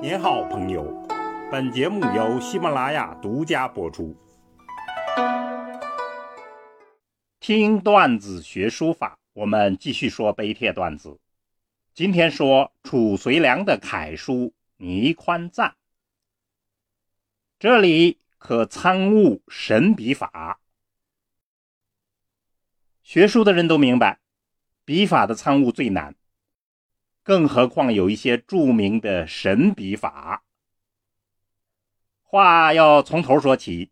您好，朋友。本节目由喜马拉雅独家播出。听段子学书法，我们继续说碑帖段子。今天说褚遂良的楷书《倪宽赞》，这里可参悟神笔法。学书的人都明白，笔法的参悟最难。更何况有一些著名的神笔法。话要从头说起，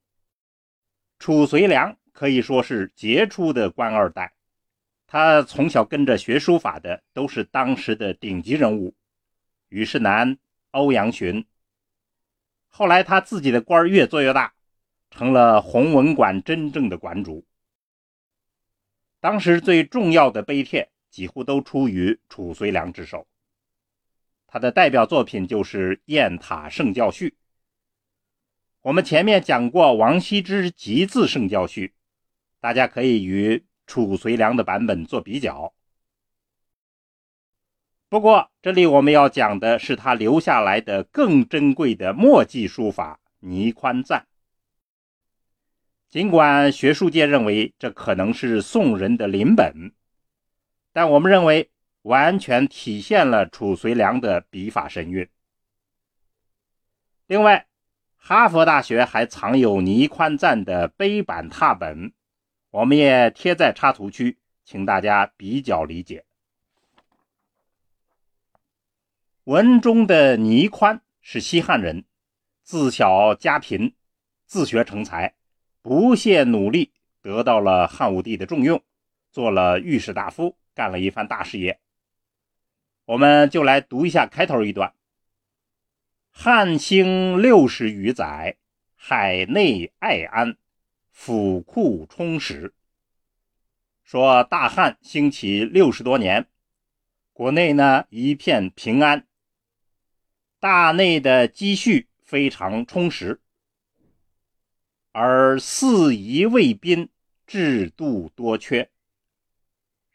褚遂良可以说是杰出的官二代。他从小跟着学书法的都是当时的顶级人物，虞世南、欧阳询。后来他自己的官越做越大，成了弘文馆真正的馆主。当时最重要的碑帖。几乎都出于褚遂良之手。他的代表作品就是《雁塔圣教序》。我们前面讲过王羲之集字圣教序，大家可以与褚遂良的版本做比较。不过，这里我们要讲的是他留下来的更珍贵的墨迹书法《倪宽赞》。尽管学术界认为这可能是宋人的临本。但我们认为，完全体现了褚遂良的笔法神韵。另外，哈佛大学还藏有倪宽赞的碑版拓本，我们也贴在插图区，请大家比较理解。文中的倪宽是西汉人，自小家贫，自学成才，不懈努力，得到了汉武帝的重用，做了御史大夫。干了一番大事业，我们就来读一下开头一段：“汉兴六十余载，海内爱安，府库充实。”说大汉兴起六十多年，国内呢一片平安，大内的积蓄非常充实，而四夷卫兵制度多缺。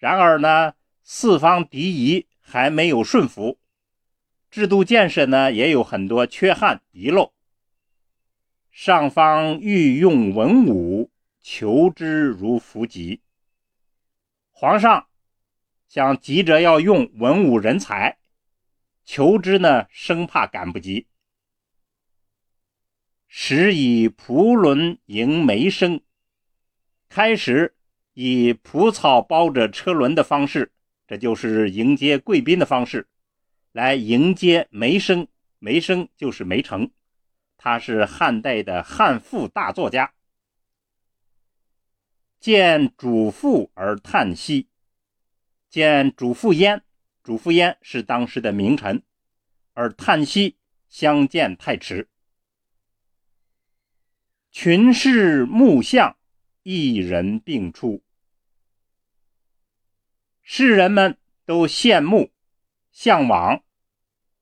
然而呢，四方敌夷还没有顺服，制度建设呢也有很多缺憾遗漏。上方欲用文武，求之如伏击。皇上想急着要用文武人才，求之呢生怕赶不及。时以蒲轮迎梅生，开始。以蒲草包着车轮的方式，这就是迎接贵宾的方式，来迎接梅生。梅生就是梅城，他是汉代的汉赋大作家。见主父而叹息，见主父焉，主父焉是当时的名臣，而叹息相见太迟。群士目相。一人并出，世人们都羡慕、向往，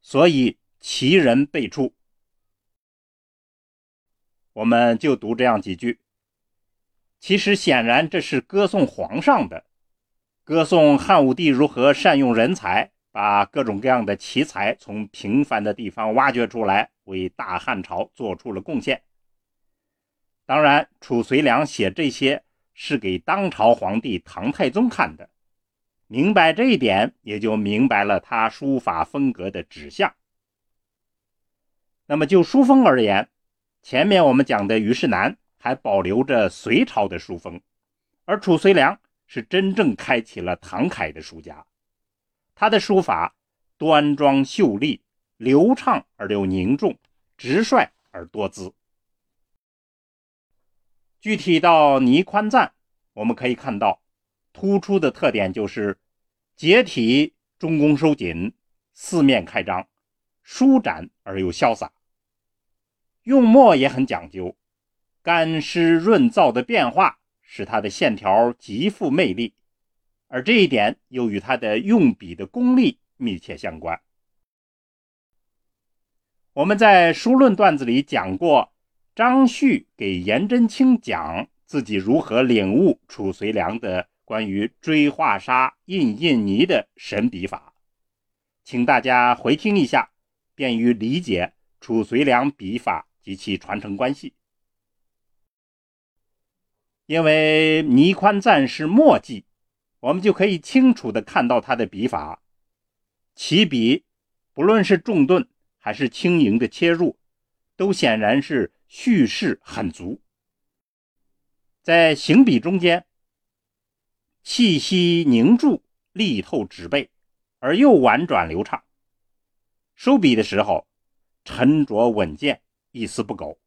所以奇人辈出。我们就读这样几句。其实显然这是歌颂皇上的，歌颂汉武帝如何善用人才，把各种各样的奇才从平凡的地方挖掘出来，为大汉朝做出了贡献。当然，褚遂良写这些是给当朝皇帝唐太宗看的。明白这一点，也就明白了他书法风格的指向。那么就书风而言，前面我们讲的虞世南还保留着隋朝的书风，而褚遂良是真正开启了唐楷的书家。他的书法端庄秀丽，流畅而又凝重，直率而多姿。具体到倪宽赞，我们可以看到，突出的特点就是结体中宫收紧，四面开张，舒展而又潇洒。用墨也很讲究，干湿润燥的变化使它的线条极富魅力，而这一点又与他的用笔的功力密切相关。我们在书论段子里讲过。张旭给颜真卿讲自己如何领悟褚遂良的关于追画沙、印印泥的神笔法，请大家回听一下，便于理解褚遂良笔法及其传承关系。因为倪宽赞是墨迹，我们就可以清楚地看到他的笔法，起笔不论是重顿还是轻盈的切入，都显然是蓄势很足。在行笔中间，气息凝注，力透纸背，而又婉转流畅；收笔的时候，沉着稳健，一丝不苟。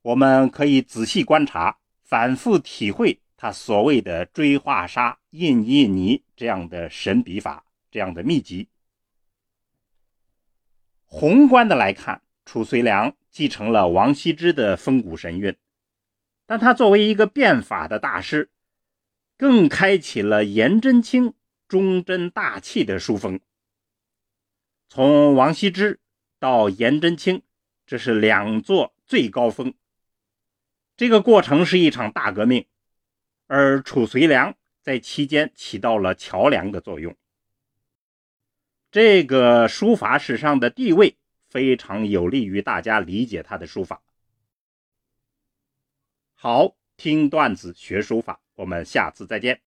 我们可以仔细观察。反复体会他所谓的追画沙、印印泥这样的神笔法，这样的秘籍。宏观的来看，褚遂良继承了王羲之的风骨神韵，但他作为一个变法的大师，更开启了颜真卿忠贞大气的书风。从王羲之到颜真卿，这是两座最高峰。这个过程是一场大革命，而褚遂良在期间起到了桥梁的作用。这个书法史上的地位非常有利于大家理解他的书法。好，听段子学书法，我们下次再见。